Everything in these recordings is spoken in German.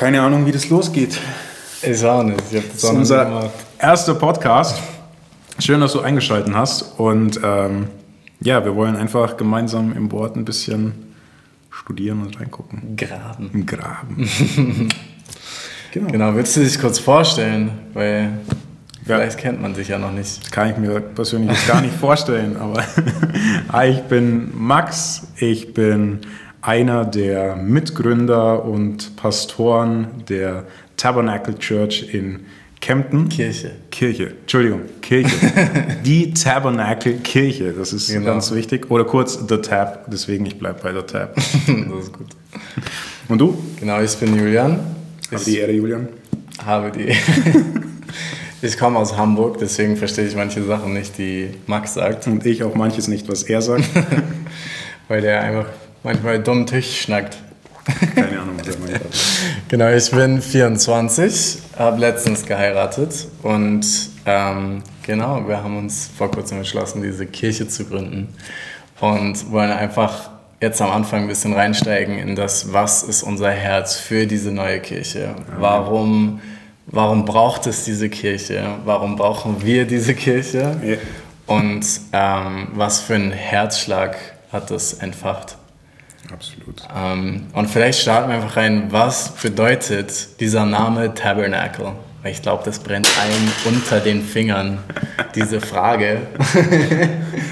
keine Ahnung, wie das losgeht. Ich auch nicht. Ich das, das ist unser gemacht. erster Podcast. Schön, dass du eingeschaltet hast. Und ähm, ja, wir wollen einfach gemeinsam im Wort ein bisschen studieren und reingucken. Graben. Graben. genau. genau, willst du dich kurz vorstellen? Weil Vielleicht ja. kennt man sich ja noch nicht. Das kann ich mir persönlich gar nicht vorstellen, aber ich bin Max, ich bin einer der Mitgründer und Pastoren der Tabernacle Church in Kempten. Kirche. Kirche, Entschuldigung, Kirche. Die Tabernacle Kirche, das ist genau. ganz wichtig. Oder kurz The Tab, deswegen ich bleibe bei The Tab. das ist gut. Und du? Genau, ich bin Julian. Habe die Ehre, Julian. Habe die Ich komme aus Hamburg, deswegen verstehe ich manche Sachen nicht, die Max sagt. Und ich auch manches nicht, was er sagt. Weil der einfach manchmal dumm Tisch schnackt. Keine Ahnung, was er meint. genau, ich bin 24, habe letztens geheiratet und ähm, genau, wir haben uns vor kurzem entschlossen, diese Kirche zu gründen und wollen einfach jetzt am Anfang ein bisschen reinsteigen in das, was ist unser Herz für diese neue Kirche? Warum warum braucht es diese Kirche? Warum brauchen wir diese Kirche? Und ähm, was für einen Herzschlag hat das entfacht? Absolut. Ähm, und vielleicht starten wir einfach rein, was bedeutet dieser Name Tabernacle? Weil ich glaube, das brennt allen unter den Fingern, diese Frage.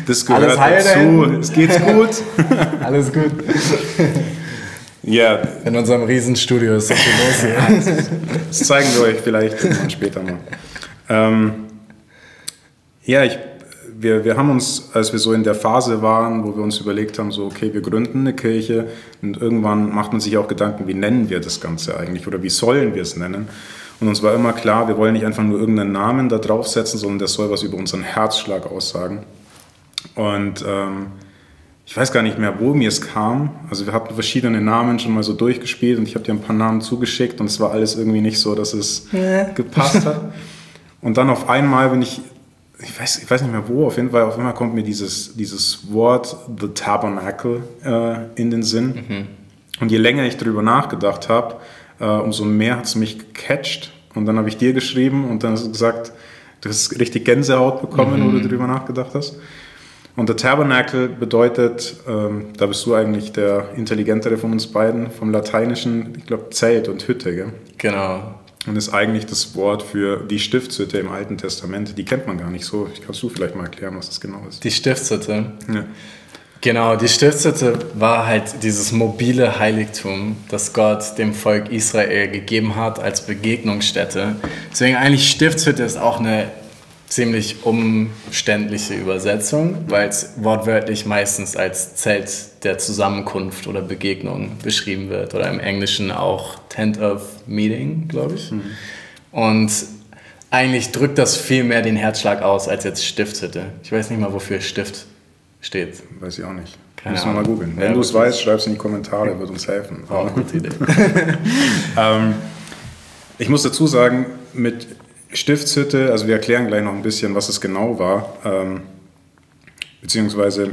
Das gehört Alles dazu. Es geht's gut. Alles gut. Ja. In unserem Riesenstudio ist so viel los hier. das zeigen wir euch vielleicht später mal. Ähm, ja, ich, wir, wir haben uns, als wir so in der Phase waren, wo wir uns überlegt haben, so, okay, wir gründen eine Kirche und irgendwann macht man sich auch Gedanken, wie nennen wir das Ganze eigentlich oder wie sollen wir es nennen? Und uns war immer klar, wir wollen nicht einfach nur irgendeinen Namen da draufsetzen, sondern das soll was über unseren Herzschlag aussagen. Und ähm, ich weiß gar nicht mehr, wo mir es kam. Also wir hatten verschiedene Namen schon mal so durchgespielt und ich habe dir ein paar Namen zugeschickt und es war alles irgendwie nicht so, dass es ja. gepasst hat. Und dann auf einmal bin ich, ich weiß, ich weiß nicht mehr wo, auf jeden Fall, auf einmal kommt mir dieses, dieses Wort The Tabernacle äh, in den Sinn. Mhm. Und je länger ich darüber nachgedacht habe, äh, umso mehr hat es mich gecatcht. Und dann habe ich dir geschrieben und dann hast du gesagt, du hast richtig Gänsehaut bekommen, mhm. wo du darüber nachgedacht hast. Und der Tabernacle bedeutet, ähm, da bist du eigentlich der intelligentere von uns beiden, vom Lateinischen, ich glaube, Zelt und Hütte, gell? Genau. Und ist eigentlich das Wort für die Stiftshütte im Alten Testament. Die kennt man gar nicht so. Kannst du vielleicht mal erklären, was das genau ist? Die Stiftshütte? Ja. Genau, die Stiftshütte war halt dieses mobile Heiligtum, das Gott dem Volk Israel gegeben hat als Begegnungsstätte. Deswegen eigentlich Stiftshütte ist auch eine ziemlich umständliche Übersetzung, weil es wortwörtlich meistens als Zelt der Zusammenkunft oder Begegnung beschrieben wird oder im Englischen auch Tent of Meeting, glaube ich. Mhm. Und eigentlich drückt das viel mehr den Herzschlag aus als jetzt Stiftshütte. Ich weiß nicht mal, wofür Stift steht. Weiß ich auch nicht. Keine Müssen wir mal googeln. Wenn ja, du es weißt, schreib es in die Kommentare, wird uns helfen. Oh, gute Idee. ähm, ich muss dazu sagen, mit Stiftshütte, also wir erklären gleich noch ein bisschen, was es genau war, ähm, beziehungsweise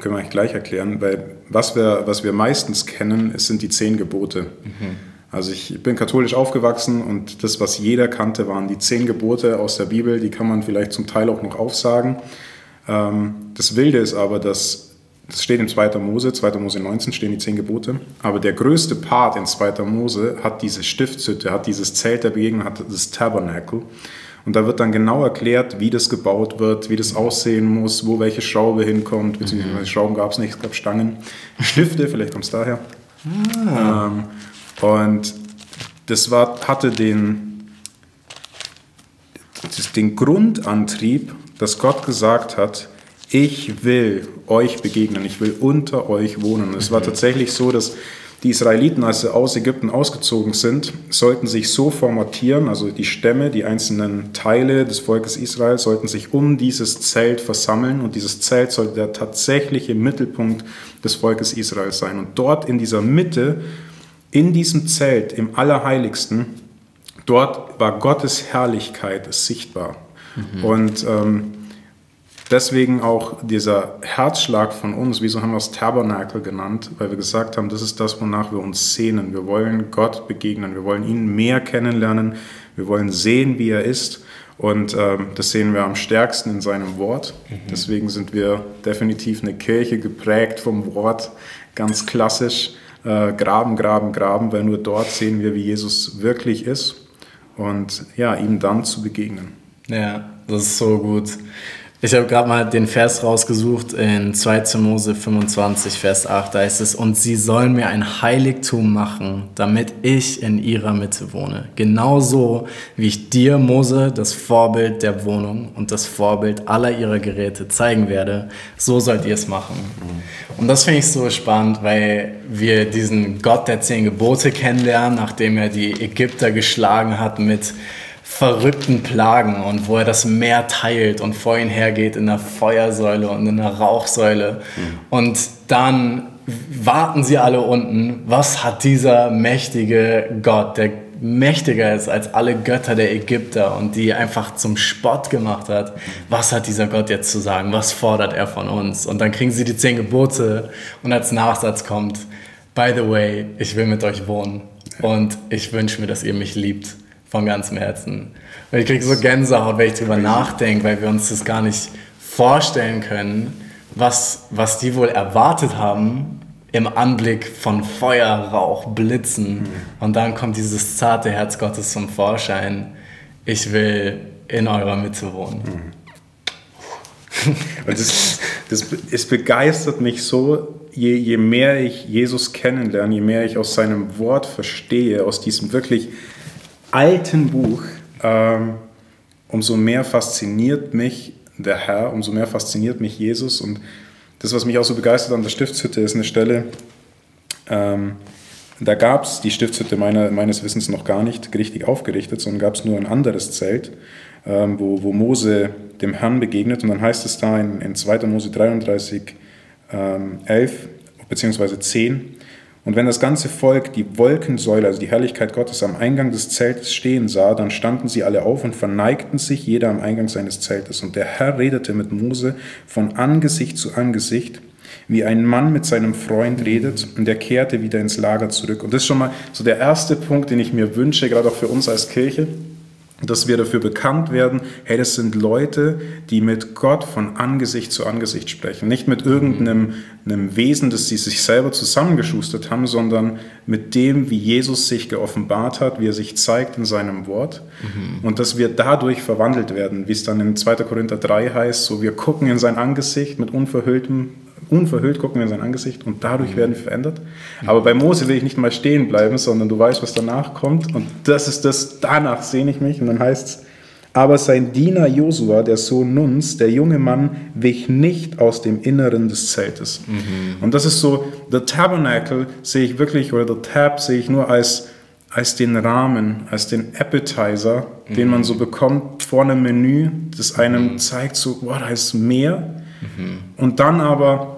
können wir eigentlich gleich erklären, weil was wir, was wir meistens kennen, es sind die zehn Gebote. Mhm. Also ich bin katholisch aufgewachsen und das, was jeder kannte, waren die zehn Gebote aus der Bibel, die kann man vielleicht zum Teil auch noch aufsagen. Ähm, das Wilde ist aber, dass das steht in 2. Mose, 2. Mose 19 stehen die zehn Gebote. Aber der größte Part in 2. Mose hat diese Stiftshütte, hat dieses Zelt der Begegnung, hat das Tabernacle. Und da wird dann genau erklärt, wie das gebaut wird, wie das aussehen muss, wo welche Schraube hinkommt, beziehungsweise mhm. Schrauben gab es nicht, es gab Stangen, Stifte, vielleicht kommt es daher. Ah. Ähm, und das war, hatte den, den Grundantrieb, dass Gott gesagt hat, ich will euch begegnen, ich will unter euch wohnen. Es war mhm. tatsächlich so, dass die Israeliten, als sie aus Ägypten ausgezogen sind, sollten sich so formatieren, also die Stämme, die einzelnen Teile des Volkes Israel sollten sich um dieses Zelt versammeln und dieses Zelt sollte der tatsächliche Mittelpunkt des Volkes Israel sein. Und dort in dieser Mitte, in diesem Zelt, im Allerheiligsten, dort war Gottes Herrlichkeit sichtbar. Mhm. Und ähm, deswegen auch dieser Herzschlag von uns, wieso haben wir es Tabernakel genannt, weil wir gesagt haben, das ist das, wonach wir uns sehnen. Wir wollen Gott begegnen, wir wollen ihn mehr kennenlernen, wir wollen sehen, wie er ist. Und ähm, das sehen wir am stärksten in seinem Wort. Mhm. Deswegen sind wir definitiv eine Kirche geprägt vom Wort, ganz klassisch. Äh, graben, graben, graben, weil nur dort sehen wir, wie Jesus wirklich ist. Und ja, ihm dann zu begegnen. Ja, das ist so gut. Ich habe gerade mal den Vers rausgesucht in 2. Mose 25, Vers 8. Da heißt es, und sie sollen mir ein Heiligtum machen, damit ich in ihrer Mitte wohne. Genauso wie ich dir, Mose, das Vorbild der Wohnung und das Vorbild aller ihrer Geräte zeigen werde, so sollt ihr es machen. Und das finde ich so spannend, weil wir diesen Gott der zehn Gebote kennenlernen, nachdem er die Ägypter geschlagen hat mit verrückten Plagen und wo er das Meer teilt und vor ihn hergeht in einer Feuersäule und in einer Rauchsäule. Mhm. Und dann warten sie alle unten, was hat dieser mächtige Gott, der mächtiger ist als alle Götter der Ägypter und die einfach zum Spott gemacht hat, was hat dieser Gott jetzt zu sagen, was fordert er von uns? Und dann kriegen sie die zehn Gebote und als Nachsatz kommt, by the way, ich will mit euch wohnen und ich wünsche mir, dass ihr mich liebt von ganzem Herzen. Und ich kriege so Gänsehaut, wenn ich darüber nachdenke, weil wir uns das gar nicht vorstellen können, was, was die wohl erwartet haben im Anblick von Feuer, Rauch, Blitzen. Mhm. Und dann kommt dieses zarte Herz Gottes zum Vorschein. Ich will in eurer Mitte wohnen. Mhm. Und das, das, es begeistert mich so, je, je mehr ich Jesus kennenlerne, je mehr ich aus seinem Wort verstehe, aus diesem wirklich alten Buch, ähm, umso mehr fasziniert mich der Herr, umso mehr fasziniert mich Jesus. Und das, was mich auch so begeistert an der Stiftshütte, ist eine Stelle, ähm, da gab es die Stiftshütte meiner, meines Wissens noch gar nicht richtig aufgerichtet, sondern gab es nur ein anderes Zelt, ähm, wo, wo Mose dem Herrn begegnet. Und dann heißt es da in, in 2. Mose 33, ähm, 11 bzw. 10, und wenn das ganze Volk die Wolkensäule, also die Herrlichkeit Gottes, am Eingang des Zeltes stehen sah, dann standen sie alle auf und verneigten sich, jeder am Eingang seines Zeltes. Und der Herr redete mit Mose von Angesicht zu Angesicht, wie ein Mann mit seinem Freund redet, und er kehrte wieder ins Lager zurück. Und das ist schon mal so der erste Punkt, den ich mir wünsche, gerade auch für uns als Kirche dass wir dafür bekannt werden, hey, das sind Leute, die mit Gott von Angesicht zu Angesicht sprechen. Nicht mit irgendeinem einem Wesen, das sie sich selber zusammengeschustert haben, sondern mit dem, wie Jesus sich geoffenbart hat, wie er sich zeigt in seinem Wort. Mhm. Und dass wir dadurch verwandelt werden, wie es dann in 2. Korinther 3 heißt, so wir gucken in sein Angesicht mit unverhülltem unverhüllt gucken wir in sein Angesicht und dadurch mhm. werden wir verändert. Aber bei Mose will ich nicht mal stehen bleiben, sondern du weißt, was danach kommt und das ist das, danach sehne ich mich und dann heißt es, aber sein Diener Josua, der Sohn Nuns, der junge Mann, wich nicht aus dem Inneren des Zeltes. Mhm. Und das ist so, der Tabernacle sehe ich wirklich, oder der Tab sehe ich nur als, als den Rahmen, als den Appetizer, mhm. den man so bekommt vor einem Menü, das einem mhm. zeigt, so, boah, da ist mehr. Mhm. Und dann aber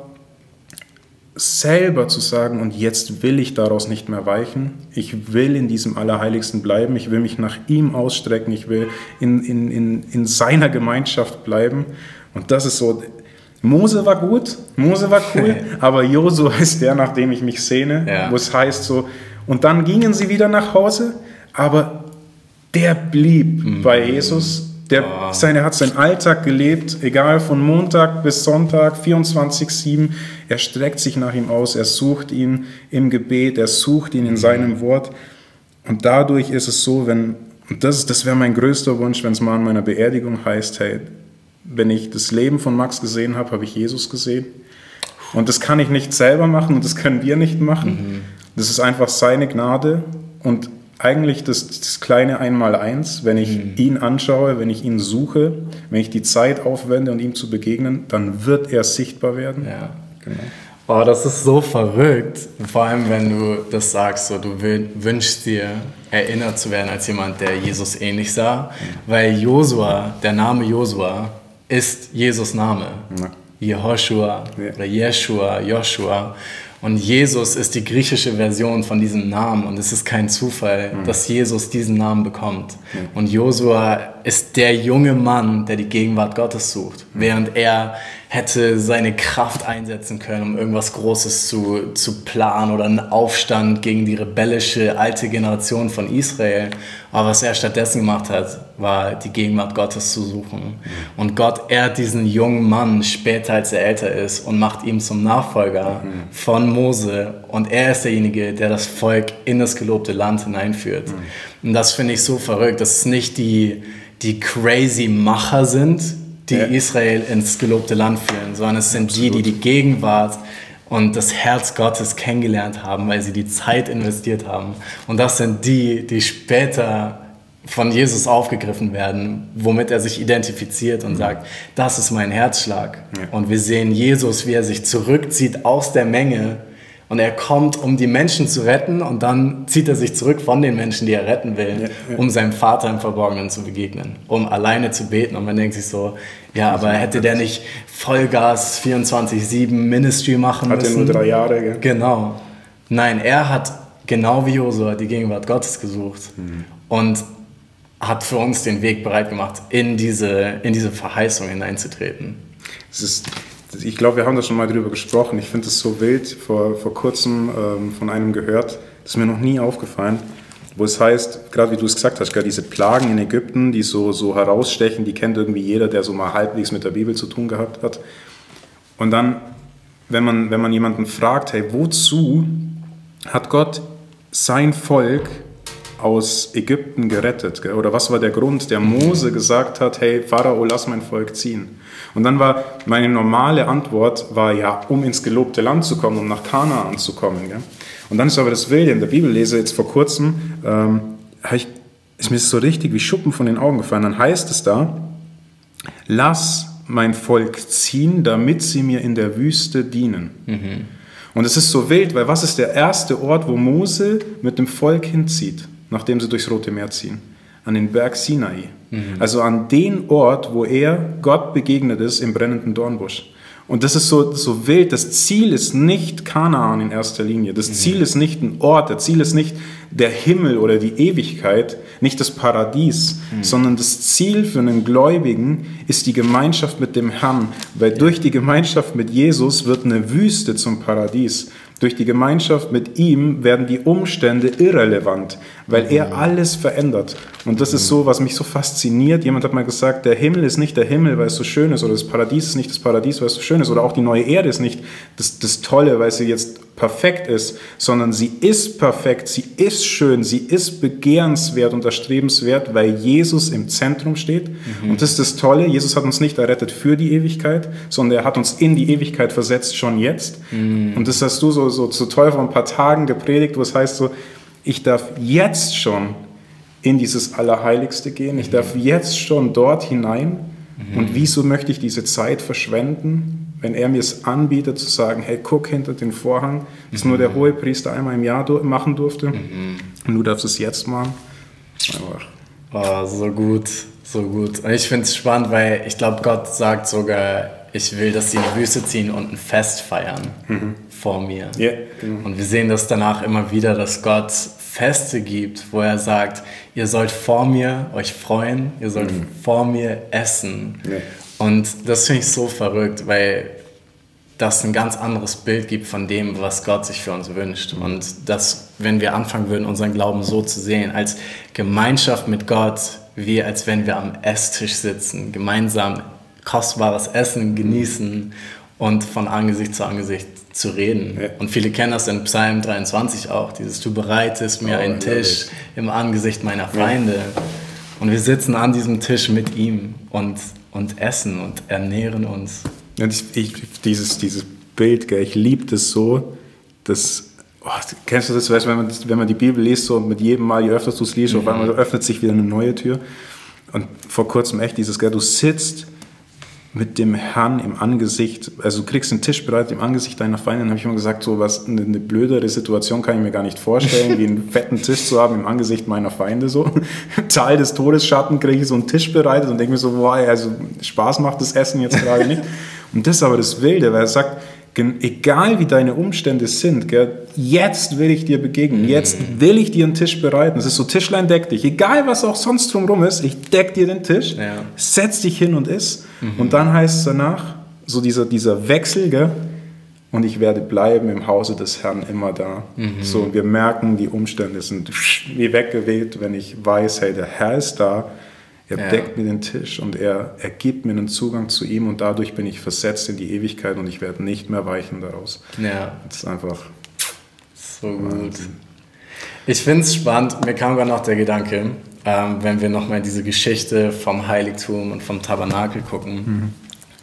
selber zu sagen, und jetzt will ich daraus nicht mehr weichen, ich will in diesem Allerheiligsten bleiben, ich will mich nach ihm ausstrecken, ich will in, in, in, in seiner Gemeinschaft bleiben. Und das ist so, Mose war gut, Mose war cool, aber Josua ist der, nach dem ich mich sehne, ja. wo es heißt so, und dann gingen sie wieder nach Hause, aber der blieb mhm. bei Jesus der, oh. seine, hat seinen Alltag gelebt, egal von Montag bis Sonntag, 24-7. Er streckt sich nach ihm aus, er sucht ihn im Gebet, er sucht ihn in mhm. seinem Wort. Und dadurch ist es so, wenn, und das, das wäre mein größter Wunsch, wenn es mal an meiner Beerdigung heißt, hey, wenn ich das Leben von Max gesehen habe, habe ich Jesus gesehen. Und das kann ich nicht selber machen und das können wir nicht machen. Mhm. Das ist einfach seine Gnade. Und eigentlich das, das kleine Einmaleins, wenn ich mhm. ihn anschaue, wenn ich ihn suche, wenn ich die Zeit aufwende, um ihm zu begegnen, dann wird er sichtbar werden. Ja. Genau. Oh, das ist so verrückt, vor allem wenn du das sagst, so, du wünschst dir erinnert zu werden als jemand, der Jesus ähnlich sah, mhm. weil Josua, der Name Josua, ist Jesus Name. Ja. Jehoshua ja. oder Jeshua, Joshua. Und Jesus ist die griechische Version von diesem Namen und es ist kein Zufall, mhm. dass Jesus diesen Namen bekommt. Mhm. Und Josua ist der junge Mann, der die Gegenwart Gottes sucht, während er hätte seine Kraft einsetzen können, um irgendwas Großes zu, zu planen oder einen Aufstand gegen die rebellische alte Generation von Israel. Aber was er stattdessen gemacht hat, war die Gegenwart Gottes zu suchen. Und Gott ehrt diesen jungen Mann später, als er älter ist, und macht ihn zum Nachfolger von Mose. Und er ist derjenige, der das Volk in das gelobte Land hineinführt. Und das finde ich so verrückt, dass es nicht die, die crazy Macher sind, die ja. Israel ins gelobte Land führen, sondern es sind Absolut. die, die die Gegenwart und das Herz Gottes kennengelernt haben, weil sie die Zeit investiert haben. Und das sind die, die später von Jesus aufgegriffen werden, womit er sich identifiziert und mhm. sagt, das ist mein Herzschlag. Ja. Und wir sehen Jesus, wie er sich zurückzieht aus der Menge und er kommt, um die Menschen zu retten und dann zieht er sich zurück von den Menschen, die er retten will, ja, ja. um seinem Vater im Verborgenen zu begegnen, um alleine zu beten. Und man denkt sich so, ja, aber hätte der nicht Vollgas 24-7 Ministry machen müssen? Hatte nur drei Jahre, gell? Genau. Nein, er hat genau wie Josua die Gegenwart Gottes gesucht mhm. und hat für uns den Weg bereit gemacht, in diese, in diese Verheißung hineinzutreten. Es ist ich glaube, wir haben da schon mal drüber gesprochen. Ich finde es so wild, vor, vor kurzem ähm, von einem gehört, das ist mir noch nie aufgefallen, wo es heißt, gerade wie du es gesagt hast, gerade diese Plagen in Ägypten, die so, so herausstechen, die kennt irgendwie jeder, der so mal halbwegs mit der Bibel zu tun gehabt hat. Und dann, wenn man, wenn man jemanden fragt, hey, wozu hat Gott sein Volk aus Ägypten gerettet? Oder was war der Grund, der Mose gesagt hat, hey Pharao, lass mein Volk ziehen? Und dann war meine normale Antwort, war ja, um ins gelobte Land zu kommen, um nach Kanaan zu kommen. Gell? Und dann ist aber das Wilde, in der Bibel lese jetzt vor kurzem, ähm, ich, ist mir so richtig wie Schuppen von den Augen gefallen. Dann heißt es da, lass mein Volk ziehen, damit sie mir in der Wüste dienen. Mhm. Und es ist so wild, weil was ist der erste Ort, wo Mose mit dem Volk hinzieht, nachdem sie durchs Rote Meer ziehen? An den Berg Sinai. Mhm. Also an den Ort, wo er Gott begegnet ist im brennenden Dornbusch. Und das ist so, so wild. Das Ziel ist nicht Kanaan in erster Linie. Das mhm. Ziel ist nicht ein Ort. Das Ziel ist nicht der Himmel oder die Ewigkeit, nicht das Paradies, mhm. sondern das Ziel für einen Gläubigen ist die Gemeinschaft mit dem Herrn. Weil durch die Gemeinschaft mit Jesus wird eine Wüste zum Paradies. Durch die Gemeinschaft mit ihm werden die Umstände irrelevant, weil er alles verändert. Und das ist so, was mich so fasziniert. Jemand hat mal gesagt, der Himmel ist nicht der Himmel, weil es so schön ist, oder das Paradies ist nicht das Paradies, weil es so schön ist, oder auch die neue Erde ist nicht das, das Tolle, weil sie jetzt perfekt ist, sondern sie ist perfekt, sie ist schön, sie ist begehrenswert und erstrebenswert, weil Jesus im Zentrum steht. Mhm. Und das ist das Tolle, Jesus hat uns nicht errettet für die Ewigkeit, sondern er hat uns in die Ewigkeit versetzt, schon jetzt. Mhm. Und das hast du so, so, so toll vor ein paar Tagen gepredigt, wo es heißt so, ich darf jetzt schon in dieses Allerheiligste gehen, ich darf jetzt schon dort hinein. Mhm. Und wieso möchte ich diese Zeit verschwenden? wenn er mir es anbietet, zu sagen, hey, guck hinter den Vorhang, das mhm. nur der hohe Priester einmal im Jahr machen durfte mhm. und du darfst es jetzt machen. Oh, so gut, so gut. Und ich finde es spannend, weil ich glaube, Gott sagt sogar, ich will, dass sie in die Wüste ziehen und ein Fest feiern mhm. vor mir. Yeah, genau. Und wir sehen das danach immer wieder, dass Gott Feste gibt, wo er sagt, ihr sollt vor mir euch freuen, ihr sollt mhm. vor mir essen. Yeah. Und das finde ich so verrückt, weil das ein ganz anderes Bild gibt von dem, was Gott sich für uns wünscht. Und dass, wenn wir anfangen würden, unseren Glauben so zu sehen, als Gemeinschaft mit Gott, wie als wenn wir am Esstisch sitzen, gemeinsam kostbares Essen genießen und von Angesicht zu Angesicht zu reden. Ja. Und viele kennen das in Psalm 23 auch, dieses Du bereitest mir oh, einen Tisch im Angesicht meiner Feinde. Ja. Und wir sitzen an diesem Tisch mit ihm und und essen und ernähren uns. Ich, ich, dieses, dieses Bild, gell, ich liebe das so, dass, oh, kennst du das, weißt, wenn, man, wenn man die Bibel liest, so mit jedem Mal, je öfter du es liest, mhm. auf einmal öffnet sich wieder eine neue Tür. Und vor kurzem echt dieses, gell, du sitzt mit dem Herrn im Angesicht, also du kriegst einen Tisch bereit im Angesicht deiner Feinde, dann habe ich immer gesagt, so was, eine, eine, blödere Situation kann ich mir gar nicht vorstellen, wie einen fetten Tisch zu haben im Angesicht meiner Feinde, so. Teil des Todesschatten kriege ich so einen Tisch bereitet und denke mir so, boah, also Spaß macht das Essen jetzt gerade nicht. Und das ist aber das Wilde, weil er sagt, egal wie deine Umstände sind, gell, jetzt will ich dir begegnen, mhm. jetzt will ich dir einen Tisch bereiten. Es ist so, Tischlein deck dich, egal was auch sonst drumherum ist, ich deck dir den Tisch, ja. setz dich hin und iss. Mhm. Und dann heißt es danach, so dieser, dieser Wechsel, gell, und ich werde bleiben im Hause des Herrn immer da. Mhm. So, und wir merken, die Umstände sind wie weggeweht, wenn ich weiß, hey, der Herr ist da er ja. deckt mir den Tisch und er, er gibt mir einen Zugang zu ihm und dadurch bin ich versetzt in die Ewigkeit und ich werde nicht mehr weichen daraus. Ja. Das ist einfach so gut. Ich finde es spannend, mir kam gerade noch der Gedanke, ähm, wenn wir nochmal diese Geschichte vom Heiligtum und vom Tabernakel gucken, mhm.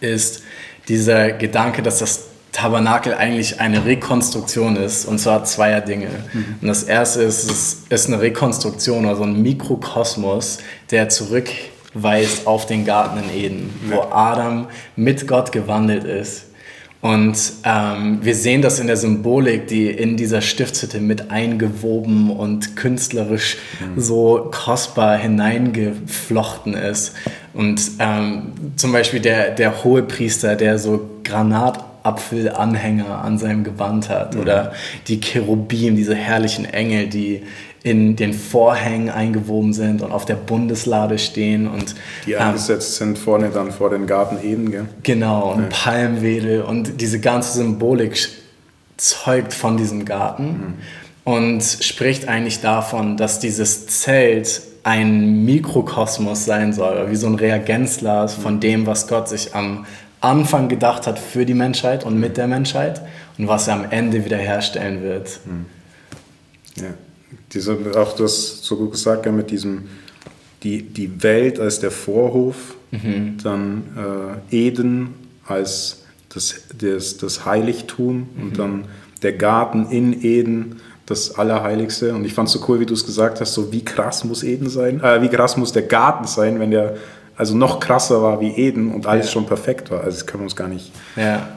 ist dieser Gedanke, dass das Tabernakel eigentlich eine Rekonstruktion ist, und zwar zweier Dinge. Mhm. Und das erste ist, es ist eine Rekonstruktion, also ein Mikrokosmos, der zurückweist auf den Garten in Eden, ja. wo Adam mit Gott gewandelt ist. Und ähm, wir sehen das in der Symbolik, die in dieser Stiftshütte mit eingewoben und künstlerisch mhm. so kostbar hineingeflochten ist. Und ähm, zum Beispiel der, der Hohepriester, der so Granat Apfelanhänger an seinem Gewand hat. Mhm. Oder die Cherubim, diese herrlichen Engel, die in den Vorhängen eingewoben sind und auf der Bundeslade stehen. Und, die eingesetzt ähm, sind vorne dann vor den Garten Eden, gell? Genau, und ja. Palmwedel und diese ganze Symbolik zeugt von diesem Garten mhm. und spricht eigentlich davon, dass dieses Zelt ein Mikrokosmos sein soll, wie so ein Reagenzglas von mhm. dem, was Gott sich am Anfang gedacht hat für die Menschheit und mit der Menschheit und was er am Ende wiederherstellen wird. Hm. Ja, Diese, auch das so gut gesagt, ja, mit diesem, die, die Welt als der Vorhof, mhm. dann äh, Eden als das, das, das Heiligtum mhm. und dann der Garten in Eden das Allerheiligste. Und ich fand es so cool, wie du es gesagt hast, so wie krass muss Eden sein, äh, wie krass muss der Garten sein, wenn der also noch krasser war wie Eden und alles ja. schon perfekt war. Also das können wir uns gar nicht, ja.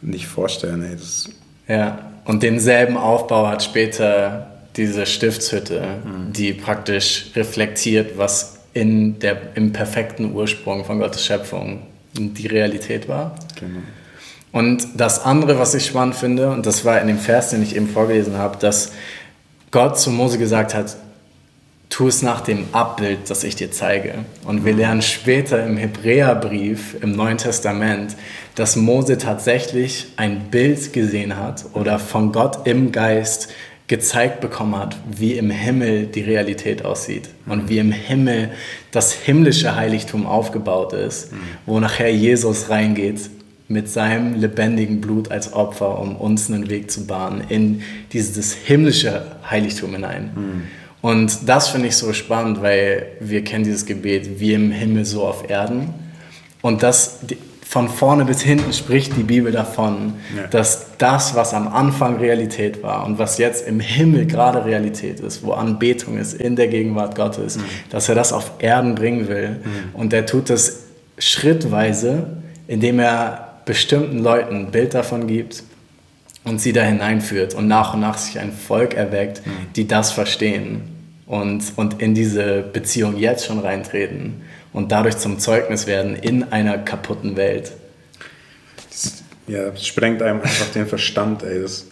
nicht vorstellen. Ey. Das ja, und denselben Aufbau hat später diese Stiftshütte, mhm. die praktisch reflektiert, was in der, im perfekten Ursprung von Gottes Schöpfung die Realität war. Genau. Und das andere, was ich spannend finde, und das war in dem Vers, den ich eben vorgelesen habe, dass Gott zu Mose gesagt hat, tu es nach dem Abbild, das ich dir zeige. Und wir lernen später im Hebräerbrief im Neuen Testament, dass Mose tatsächlich ein Bild gesehen hat oder von Gott im Geist gezeigt bekommen hat, wie im Himmel die Realität aussieht und wie im Himmel das himmlische Heiligtum aufgebaut ist, wo nachher Jesus reingeht mit seinem lebendigen Blut als Opfer, um uns einen Weg zu bahnen in dieses himmlische Heiligtum hinein. Und das finde ich so spannend, weil wir kennen dieses Gebet, wie im Himmel so auf Erden. Und das von vorne bis hinten spricht die Bibel davon, ja. dass das, was am Anfang Realität war und was jetzt im Himmel gerade Realität ist, wo Anbetung ist in der Gegenwart Gottes, mhm. dass er das auf Erden bringen will. Mhm. Und er tut das schrittweise, indem er bestimmten Leuten ein Bild davon gibt und sie da hineinführt und nach und nach sich ein Volk erweckt, mhm. die das verstehen und, und in diese Beziehung jetzt schon reintreten und dadurch zum Zeugnis werden in einer kaputten Welt. Ja, das sprengt einem einfach den Verstand, ey. Das,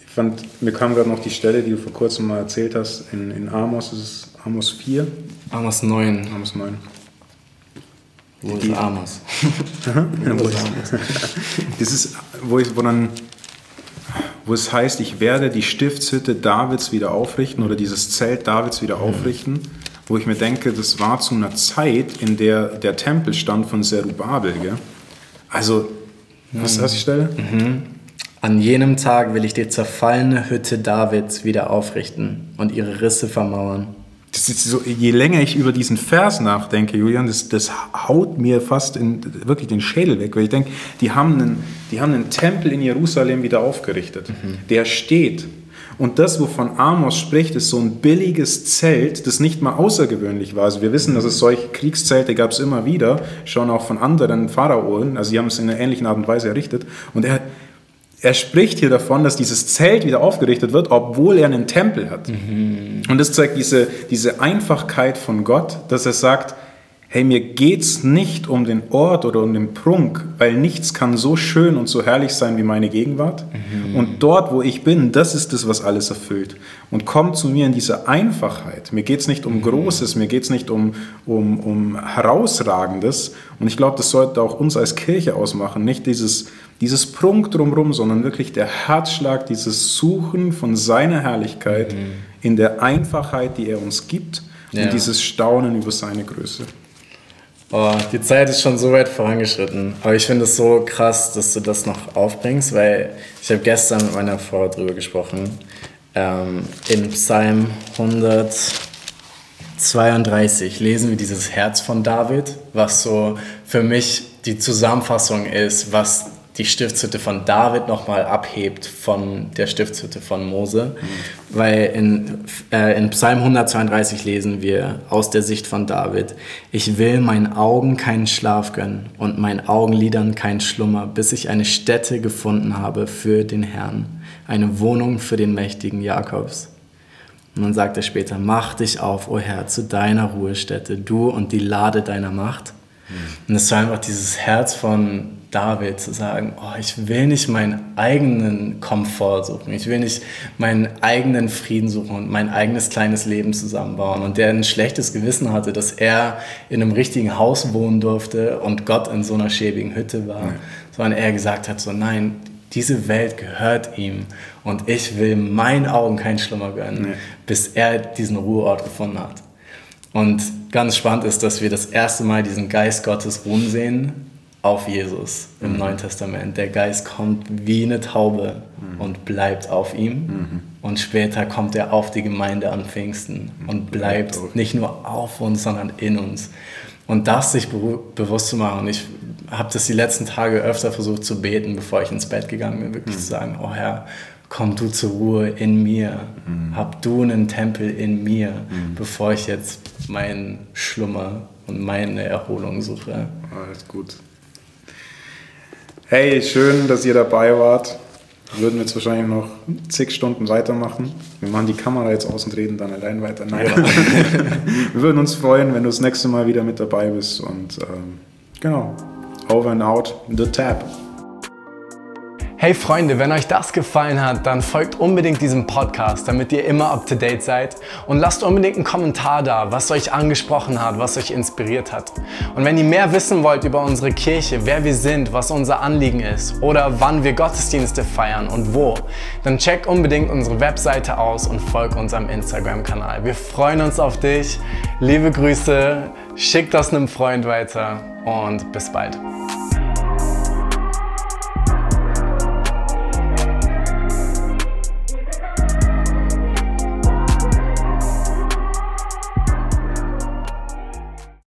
ich fand, mir kam gerade noch die Stelle, die du vor kurzem mal erzählt hast, in, in Amos, ist es Amos 4? Amos 9. Amos 9. Wo ist Amos? wo ist Amos? das ist, wo, ich, wo dann wo es heißt, ich werde die Stiftshütte Davids wieder aufrichten oder dieses Zelt Davids wieder mhm. aufrichten, wo ich mir denke, das war zu einer Zeit, in der der Tempel stand von Zerubabel. Gell? Also, was ist das die Stelle? Mhm. An jenem Tag will ich die zerfallene Hütte Davids wieder aufrichten und ihre Risse vermauern. So, je länger ich über diesen Vers nachdenke, Julian, das, das haut mir fast in, wirklich den Schädel weg, weil ich denke, die haben einen, die haben einen Tempel in Jerusalem wieder aufgerichtet. Mhm. Der steht. Und das, wovon Amos spricht, ist so ein billiges Zelt, das nicht mal außergewöhnlich war. Also wir wissen, dass es solche Kriegszelte gab es immer wieder, schon auch von anderen Pharaonen. Also sie haben es in einer ähnlichen Art und Weise errichtet. Und er, er spricht hier davon, dass dieses Zelt wieder aufgerichtet wird, obwohl er einen Tempel hat. Mhm. Und das zeigt diese, diese Einfachkeit von Gott, dass er sagt, hey, mir geht's nicht um den Ort oder um den Prunk, weil nichts kann so schön und so herrlich sein wie meine Gegenwart. Mhm. Und dort, wo ich bin, das ist das, was alles erfüllt. Und komm zu mir in diese Einfachheit. Mir geht's nicht um mhm. Großes, mir geht's nicht um, um, um Herausragendes. Und ich glaube, das sollte auch uns als Kirche ausmachen. Nicht dieses, dieses Prunk drumherum, sondern wirklich der Herzschlag, dieses Suchen von seiner Herrlichkeit mhm. in der Einfachheit, die er uns gibt. Ja. Und dieses Staunen über seine Größe. Oh, die Zeit ist schon so weit vorangeschritten. Aber ich finde es so krass, dass du das noch aufbringst, weil ich habe gestern mit meiner Frau darüber gesprochen. Ähm, in Psalm 132 lesen wir dieses Herz von David, was so für mich die Zusammenfassung ist, was die Stiftshütte von David nochmal abhebt von der Stiftshütte von Mose. Mhm. Weil in, äh, in Psalm 132 lesen wir aus der Sicht von David, ich will meinen Augen keinen Schlaf gönnen und meinen Augenlidern keinen Schlummer, bis ich eine Stätte gefunden habe für den Herrn, eine Wohnung für den mächtigen Jakobs. Und dann sagt er später, mach dich auf, o oh Herr, zu deiner Ruhestätte, du und die Lade deiner Macht. Mhm. Und es war einfach dieses Herz von David zu sagen, oh, ich will nicht meinen eigenen Komfort suchen, ich will nicht meinen eigenen Frieden suchen und mein eigenes kleines Leben zusammenbauen. Und der ein schlechtes Gewissen hatte, dass er in einem richtigen Haus wohnen durfte und Gott in so einer schäbigen Hütte war, ja. sondern er gesagt hat, so nein, diese Welt gehört ihm und ich will meinen Augen keinen Schlummer gönnen, ja. bis er diesen Ruheort gefunden hat. Und ganz spannend ist, dass wir das erste Mal diesen Geist Gottes ruhen sehen auf Jesus im mhm. Neuen Testament. Der Geist kommt wie eine Taube mhm. und bleibt auf ihm. Mhm. Und später kommt er auf die Gemeinde an Pfingsten mhm. und bleibt ja, nicht nur auf uns, sondern in uns. Und das sich be bewusst zu machen. Und ich habe das die letzten Tage öfter versucht zu beten, bevor ich ins Bett gegangen bin, wirklich mhm. zu sagen, oh Herr, komm du zur Ruhe in mir. Mhm. Hab du einen Tempel in mir, bevor ich jetzt meinen Schlummer und meine Erholung suche. Alles gut. Hey, schön, dass ihr dabei wart. Wir würden jetzt wahrscheinlich noch zig Stunden weitermachen. Wir machen die Kamera jetzt aus und reden dann allein weiter. Nein. Ja. Wir würden uns freuen, wenn du das nächste Mal wieder mit dabei bist. Und ähm, genau, over and out, the tap. Hey Freunde, wenn euch das gefallen hat, dann folgt unbedingt diesem Podcast, damit ihr immer up to date seid und lasst unbedingt einen Kommentar da, was euch angesprochen hat, was euch inspiriert hat. Und wenn ihr mehr wissen wollt über unsere Kirche, wer wir sind, was unser Anliegen ist oder wann wir Gottesdienste feiern und wo, dann checkt unbedingt unsere Webseite aus und folgt unserem Instagram-Kanal. Wir freuen uns auf dich. Liebe Grüße, schickt das einem Freund weiter und bis bald.